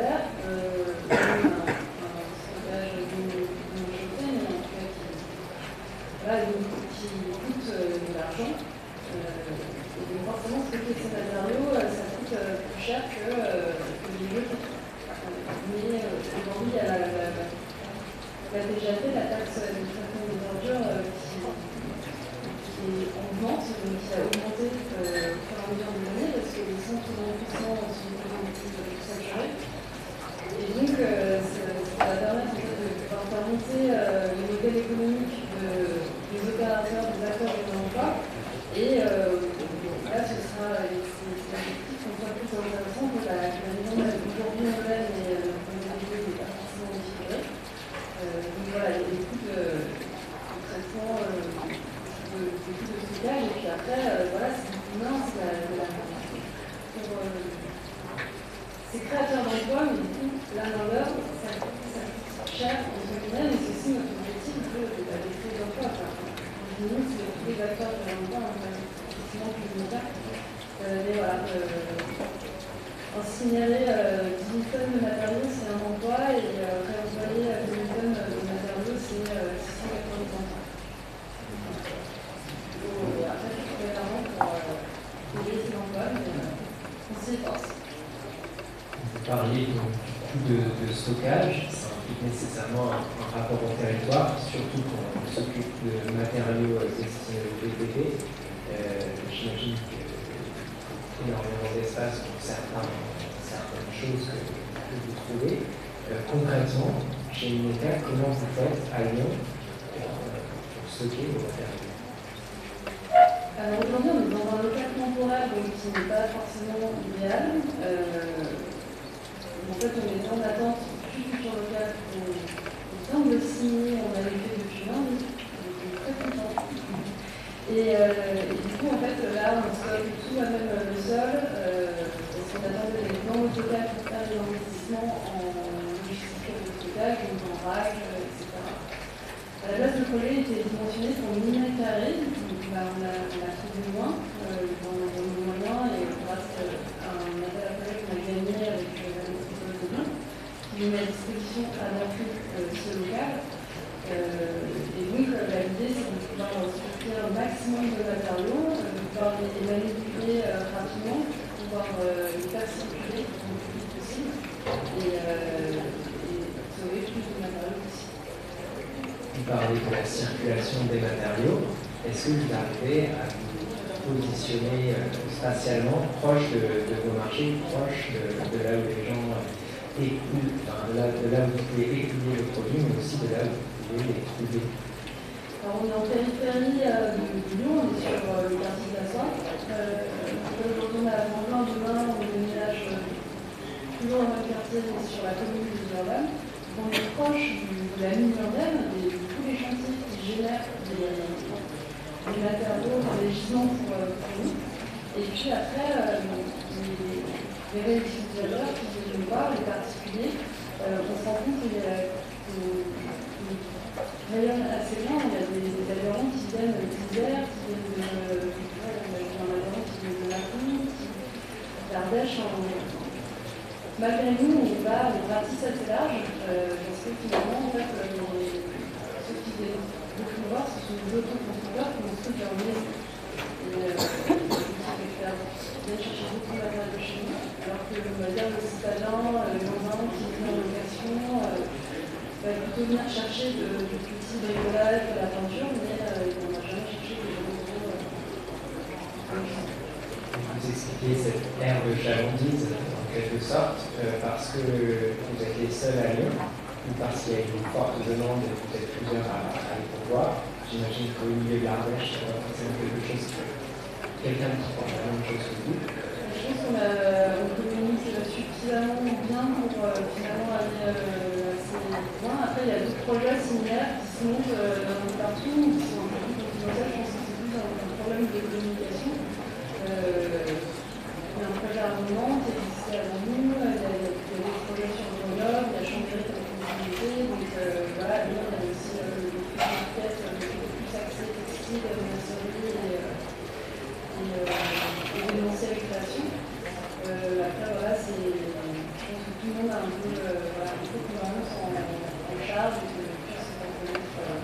euh, a un, un stockage non jeté, mais en tout cas qui, coûte euh, de l'argent. Donc forcément, stocker ces matériaux, ça coûte euh, plus cher que, les jeter. Mais euh, aujourd'hui, il y a la, la, la, la taxe d'extraction des ordures, euh, qui, qui donc qui a augmenté au fur et à mesure des années, parce que les centres d'investissement sont de plus saturés. Et donc, ça, va permettre de avec euh, la métropole de met à disposition à euh, ce local. Euh, et donc euh, l'idée c'est de pouvoir sortir un maximum de matériaux, de pouvoir les, manipuler rapidement, de pouvoir les faire circuler le plus vite possible et, sauver plus de matériaux possible. Vous parlez de la circulation des matériaux est-ce que vous arrivez à vous positionner spatialement proche de, vos marchés, proche de, là où les gens écoulent, enfin, de, là, où vous pouvez écouler le produit, mais aussi de là où vous pouvez les trouver Alors, on est en périphérie euh, de Lyon, on est sur euh, le quartier Soie. Aujourd'hui, on a la demain, on déménage toujours dans le quartier, sur la commune de Urbaine. On est proche de la mine urbaine de tous les chantiers qui génèrent des matériaux, des gisements euh, pour, nous. Et puis après, euh, les, les réels utilisateurs qui viennent nous voir, les particuliers, euh, on se rend compte qu'il rayonne assez bien. Il y a des, adhérents qui viennent d'Isère, qui viennent de, adhérent qui vient de Macron, d'Ardèche. Malgré nous, on va, on ratisse assez large, euh, parce que finalement, en fait, les, ceux qui viennent nous voir, ce sont des autoconstructeurs qui ont truc leur maison. Et euh, viennent chercher beaucoup de matériel de nous, alors que dire le citadin, voisin qui vient en location, va plutôt venir chercher de, du petit bricolage, de la peinture, mais on n'a jamais cherché des gros vous expliquez cette de chalandise en quelque sorte, euh, parce que vous êtes les seuls à Lyon, ou parce qu'il y a une forte demande et vous êtes plusieurs à, à les pourvoir. J'imagine qu'au milieu de ça va forcément quelque chose que Je pense qu'on on communique suffisamment bien pour euh, finalement aller euh, assez loin. Après, il y a d'autres projets similaires qui se montent euh, peu partout, qui sont confidentiels. Je pense que c'est plus un, problème de communication. Euh, il y a un projet à qui existait avant nous, il y a, il y a des projets sur Grenoble, il y a Chambéry qui a continuité. Donc euh, voilà, il y a aussi euh, le futur de la maçonnerie et, et, et d'événementiel création. Euh, après, voilà, c'est, je pense que tout le monde a un peu, euh, voilà, un peu confiance en, en charge et que puisse se reconnaître. Euh,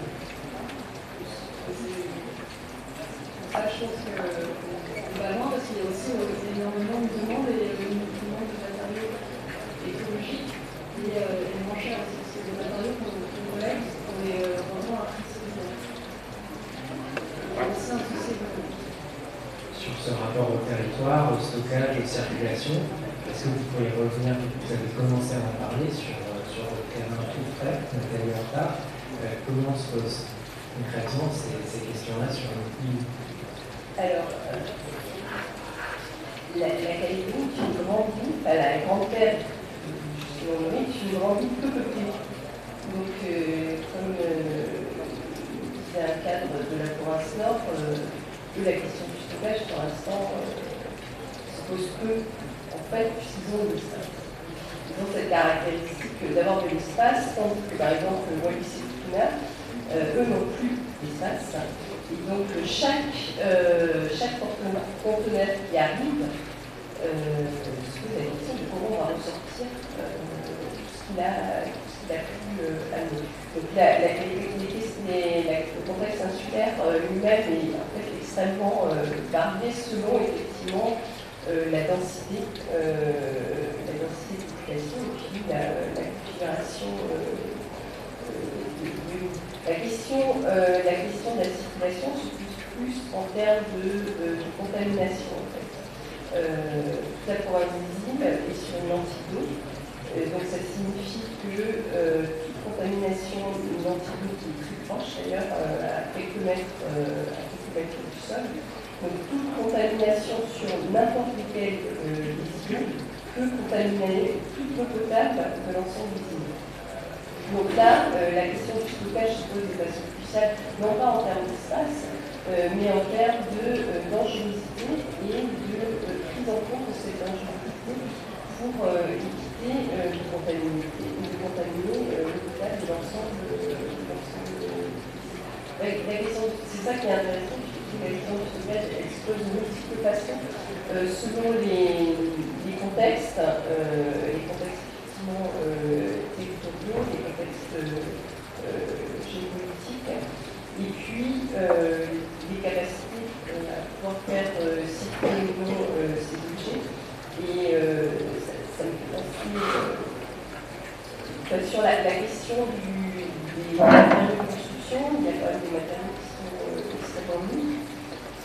c'est pour ça que je pense qu'on va loin parce qu'il y a aussi énormément de demandes et énormément de matériaux écologiques et, euh, et moins chers aussi. Parce que les matériaux qu'on collecte, on est vraiment à prix sur ce rapport au territoire, au stockage, aux circulations, est-ce que vous pourriez revenir, vous avez commencé à en parler sur, sur le terrain tout frais, Nathalie Horta, euh, comment se posent concrètement ces, ces questions-là sur l'île Alors, euh, la, la Calédonie est une grande ville, enfin, la grande terre, est une grande ville peu peuplée. Donc, euh, comme c'est un cadre de la province nord, euh, et la question du stockage, pour l'instant, euh, se pose peu, en fait, puisqu'ils ont de l'espace. Ils ont cette caractéristique d'avoir de l'espace, tandis que, par exemple, Wallis et Futuna, euh, eux n'ont plus d'espace. Et donc, chaque, euh, chaque conteneur qui arrive euh, se pose la question de comment on va ressortir euh, ce qu'il a, pu euh, amener. Donc la, la, les, la, le contexte insulaire euh, lui-même est extrêmement euh, varié selon effectivement la densité, la densité de population et puis la, configuration la question, la question de la circulation se pose plus en termes de, contamination. En fait. tout à pour invisible et sur une antidote. Donc ça signifie que toute contamination est très proche, d'ailleurs à quelques mètres, à quelques du sol, donc toute contamination sur n'importe quelle euh, peut contaminer toute l'eau potable de l'ensemble des îles. Donc là, euh, la question du stockage se pose de façon cruciale, non pas en termes d'espace, euh, mais en termes de euh, dangerosité et de prise en compte de cette dangerosité pour éviter de contaminer, de contaminer potable de l'ensemble. Question, c'est ça qui est intéressant la question du stockage expose multiples façons euh, selon les, contextes, euh, les contextes effectivement euh, territoriaux, les contextes géopolitiques, et puis les capacités à pouvoir faire circuler ces objets. Et penser sur la, question des matériaux de construction, il y a quand même des matériaux qui sont extrêmement mis.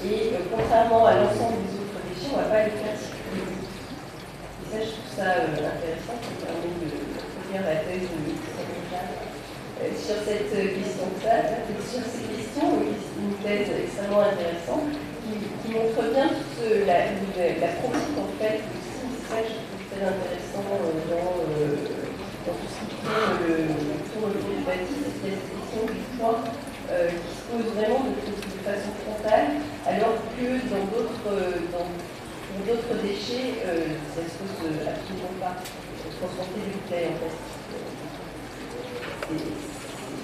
Et euh, contrairement à l'ensemble des autres déchets, on ne va pas les faire circuler. Et ça, je trouve ça euh, intéressant, ça me permet de faire la thèse de euh, sur cette question là sur ces questions, une thèse extrêmement intéressante qui, montre bien toute la, la, pratique en fait aussi, c'est ça que très intéressant dans, dans tout ce qui fait le tour du bâti, c'est cette question du poids euh, qui se pose vraiment de, de, façon frontale, alors que dans d'autres d'autres déchets, euh, ça se pose absolument pas. Transporter des bouteilles en plastique,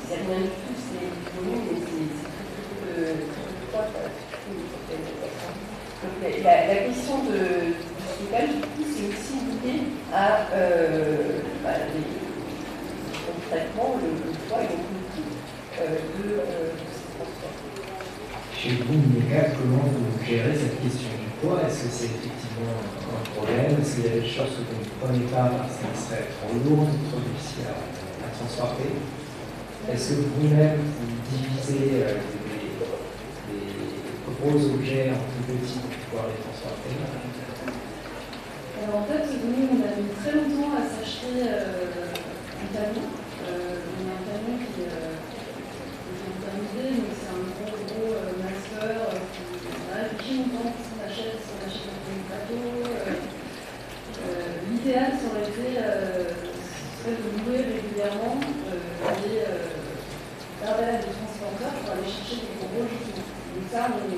c'est rien du tout, c'est du volume, mais c'est très très peu Donc la, la, question de, du coup, c'est aussi lié à euh, bah, les, le traitement, le, le poids et donc le euh, Chez vous, Mika, comment vous gérez cette question du poids? Est-ce que c'est effectivement un problème? Est-ce qu'il y a des choses que vous ne prenez pas parce qu'elles seraient trop lourdes, trop difficiles à, transporter? Est-ce que vous-même, vous divisez euh, les, gros objets en plus petits pour pouvoir les transporter? En fait, nous, on a mis très longtemps à s'acheter euh, un camion. on a un camion qui mais c'est un gros, gros euh, master euh, qui a réfléchi longtemps si on achète, si on achète un bateau. Euh, l'idéal, ça aurait été de louer régulièrement des barbelés de transporteurs pour aller chercher des gros gisements. Donc ça, on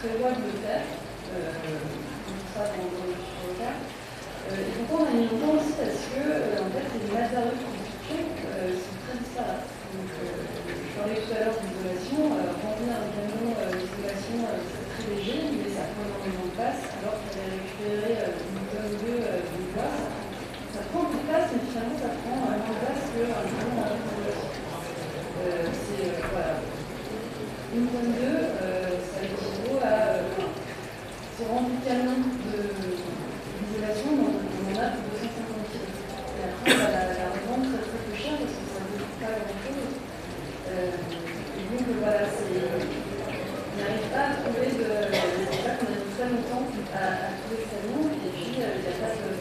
prévoit de le faire. Donc ça, dans, le et pourquoi on a mis longtemps aussi Parce que, en fait, les matériaux de construction sont très disparates. Donc, je parlais tout à l'heure d'isolation. Euh, remplir un camion euh, d'isolation, euh, c'est très léger, mais ça prend énormément de place, alors qu'il fallait récupérer une tonne ou deux de bois. Ça prend un peu de place, mais finalement, ça prend moins de place qu'un camion d'isolation. c'est, voilà. Une tonne deux, ça équivaut à. c'est rempli de camion d'isolation, on en a pour 250 kg. Et après, on va la, la revendre très très peu cher parce que ça ne coûte pas grand-chose. Euh, et donc voilà, on n'arrive pas à trouver de. C'est ça qu'on a mis très longtemps à, à trouver ce camion, et puis euh, il n'y a pas de.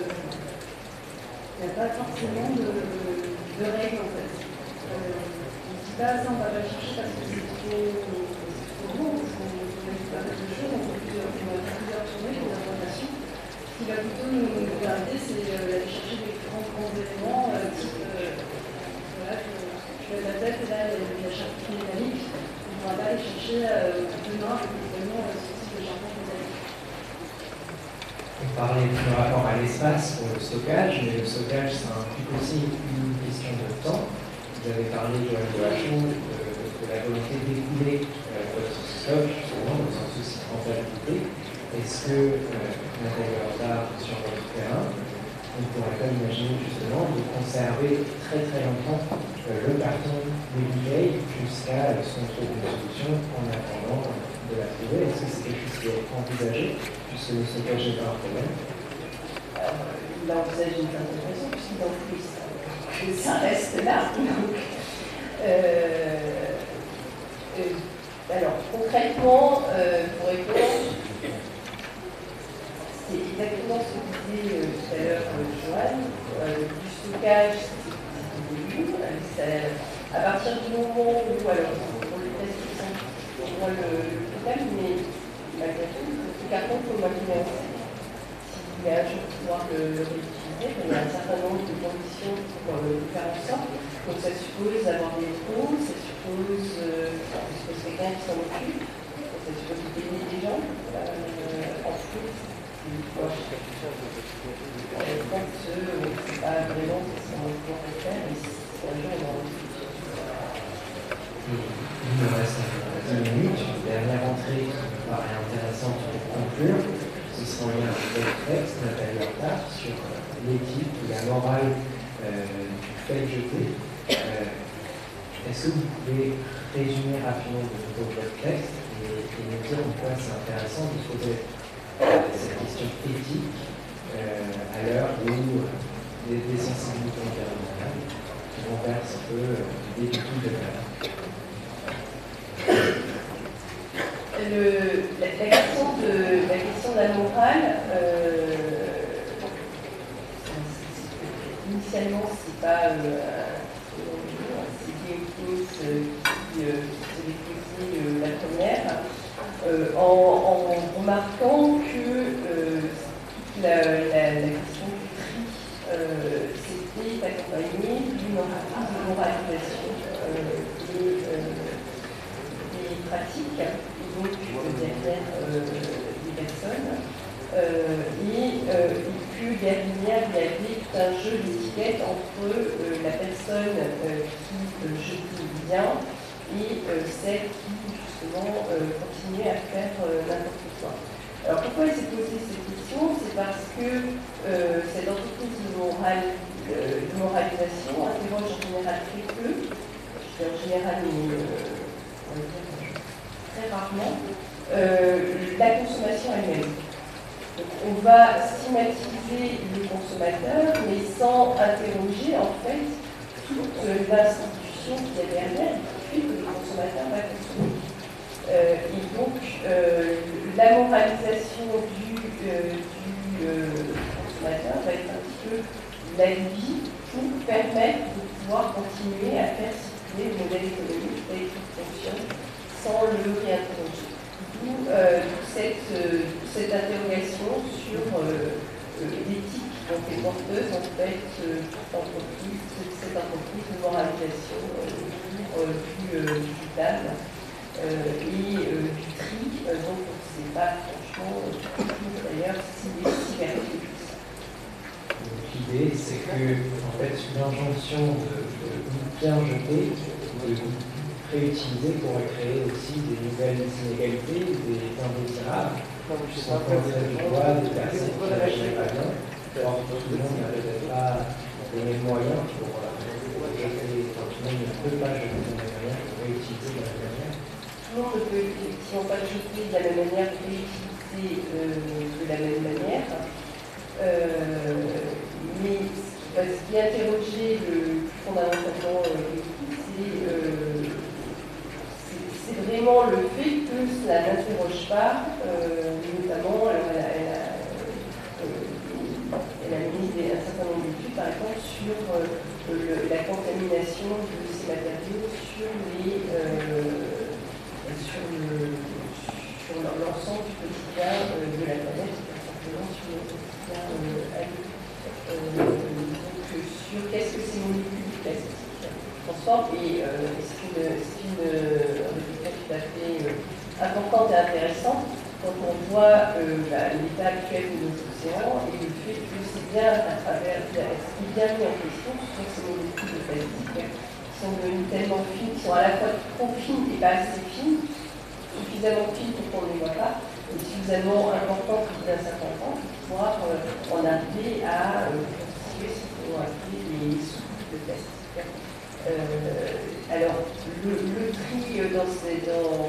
Il n'y a pas forcément de, de règles en fait. Euh, on ne dit pas ça, on va pas chercher parce que c'est trop, trop bon, parce qu'on fait pas mal de choses, on fait plusieurs, on a plusieurs tournées pour l'information. Ce qui va plutôt nous, nous garder, c'est d'aller chercher des grands, grands éléments, type voilà, je vais la tête et là il y a charpentier métallique. On va pas aller chercher euh, demain éventuellement euh, ce type de charpente métallique. On parlait du rapport à l'espace pour le stockage, mais le stockage ça implique aussi une question de temps. Vous avez de, la chose, de, de, la volonté d'écouler euh, votre stock, justement, dans un souci de rentabilité. Est-ce que euh, l'intérieur d'art sur votre terrain, on pourrait pas imaginer justement de conserver très très longtemps euh, le carton de bouteilles jusqu'à qu'on trouve une solution en attendant de la trouver? Est-ce que c'est quelque chose qui est envisagé, puisque le stockage n'est pas un problème? Il a envisagé une certaine façon, puisqu'il en plus, ça reste là. Alors, concrètement, euh, pour répondre, c'est exactement ce que disait tout à l'heure Joanne, du stockage, à partir du moment où, alors, pour le test, on voit le, total, mais malgré tout, ce carton, l'imaginer aussi. S'il y a un jour pouvoir le, réutiliser, il y a un certain nombre de conditions pour le faire en sorte. Donc ça suppose d'avoir des trous, ça suppose, euh, ça suppose quelqu'un qui s'en occupe, ça suppose des gens. Euh, en plus, pas vraiment ce faire, un il me reste 10 minutes. Une dernière entrée qui me paraît intéressante pour conclure, ce votre texte, Nathalie sur l'éthique et la morale euh, du fait jeté. Euh, Est-ce que vous pouvez résumer rapidement de votre texte et, et, nous dire pourquoi c'est intéressant de poser euh, cette question éthique euh, à l'heure où des, des sensibilités environnementales renversent un peu des tout de le, la, la, question de, la question de la morale, euh, initialement, c'est pas euh, qui, euh, qui s'est déposé la première, euh, en, remarquant que euh, la, la, question du tri euh, c'était accompagné d'une moralisation des, des pratiques donc derrière euh, des personnes. Euh, et, euh, et que derrière, il y avait tout un jeu d'étiquettes entre la personne qui jetait et celle qui justement continuait à faire n'importe quoi. Alors pourquoi s'est posé cette question? C'est parce que euh, cette entreprise de, euh, de, moralisation interroge en général très peu, en général mais, euh, très rarement, euh, la consommation elle-même. on va stigmatiser le consommateur, mais sans interroger en fait toute l'institution qui est derrière, fait que le consommateur va consommer. Euh, et donc, euh, la moralisation du, euh, consommateur va être un petit peu la vie pour permettre de pouvoir continuer à faire circuler le modèle économique tel sans le réinterroger. D'où euh, cette, interrogation sur l'éthique dont est porteuse en fait toute entreprise, cette entreprise de moralisation du table et du tri, donc on ne sait pas franchement d'ailleurs s'il est si que ça. L'idée, c'est que en fait, une injonction de, de bien jeter, de réutiliser pour créer aussi des nouvelles inégalités, des indésirables, sans penser du droit des personnes qui n'agissaient pas bien. Or, tout le monde n'a peut-être pas les mêmes moyens pour monde ne peut pas de la même manière, réutiliser de la même manière. Tout le monde ne peut pas jeter de la même manière, réutiliser euh, de la même manière. Euh, mais ce qui est interrogé le, plus fondamentalement euh, c'est euh, c'est vraiment le fait que cela n'interroge pas, euh, notamment, elle a, elle a, euh, elle a mis des, un par exemple, sur euh, le, la contamination de ces matériaux sur les euh, sur l'ensemble du quotidien euh, de la planète, pas simplement sur le quotidien donc sur qu'est-ce que ces molécules du plastique transforment et c'est une, une tout à fait importante et intéressante quand on voit euh, l'état actuel de nos océans et le fait que c'est bien à travers, ce qui est bien mis en question, sont ces molécules de plastique qui sont devenues tellement fines, qui sont à la fois trop fines et pas assez fines, suffisamment fines pour qu'on ne les voit pas, et suffisamment importantes pour d'un certain temps pour pouvoir euh, en arriver à euh, constituer ce qu'on appeler les soupes de plastique. Euh, alors, le, le tri dans, ces, dans,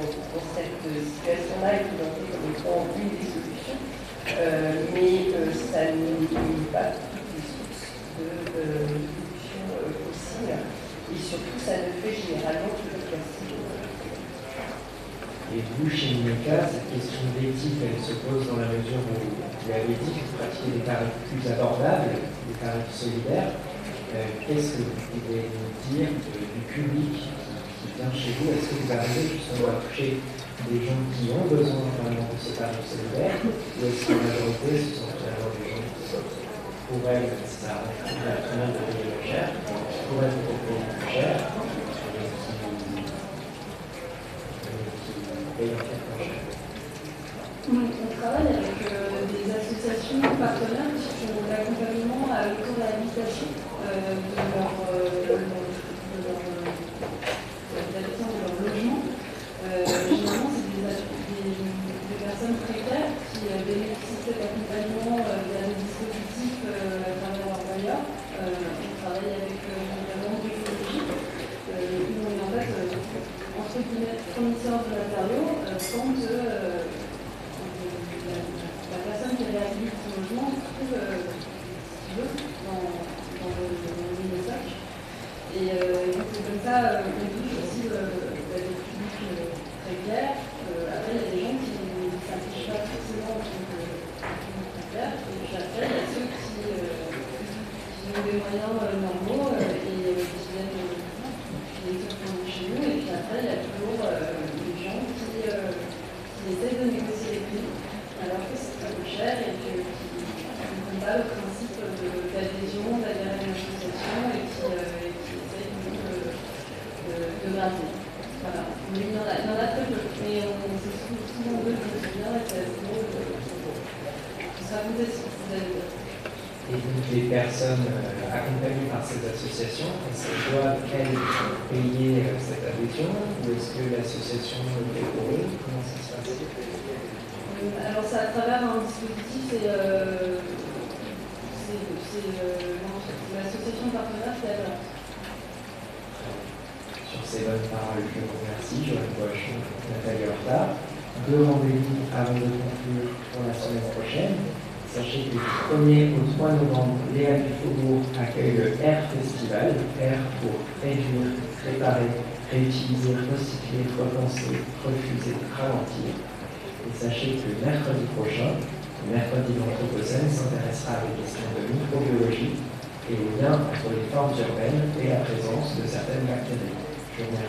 cette situation-là est présenté comme étant une des mais ça n'est pas toutes les sources de production possible. Et surtout, ça ne fait généralement que le plastique. Et vous, chez Mineka, cette question d'éthique, elle se pose dans la mesure où vous avez dit que vous pratiquez des tarifs plus abordables, des tarifs solidaires. Euh, qu'est-ce que vous pouvez nous dire du public qui, vient chez vous? Est-ce que vous arrivez justement à toucher des gens qui ont besoin vraiment de ce tarif solidaire Ou est-ce que la majorité, ce sont finalement des gens qui pour elles, ça très bien de payer moins cher, pour elles, pour payer plus cher, on travaille avec euh, des associations partenaires qui font l'accompagnement à l'auto-réhabilitation euh, de leur,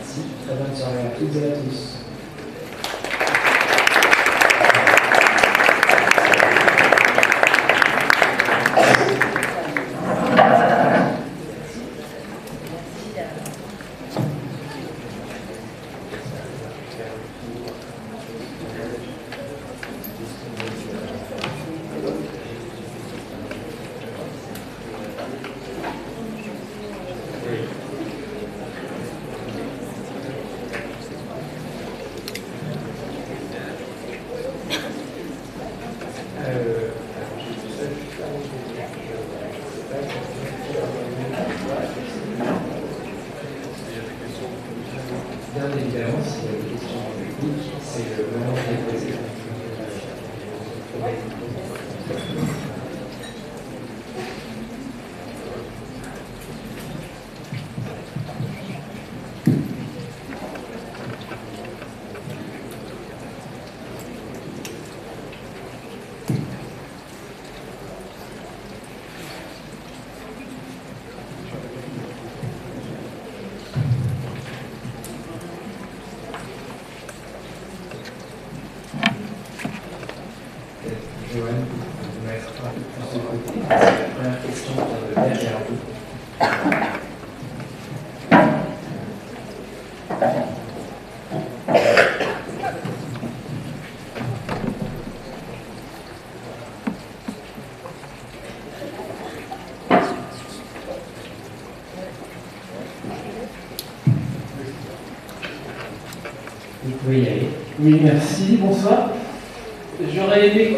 Remercie. Très à. Oui, merci, bonsoir. J'aurais aimé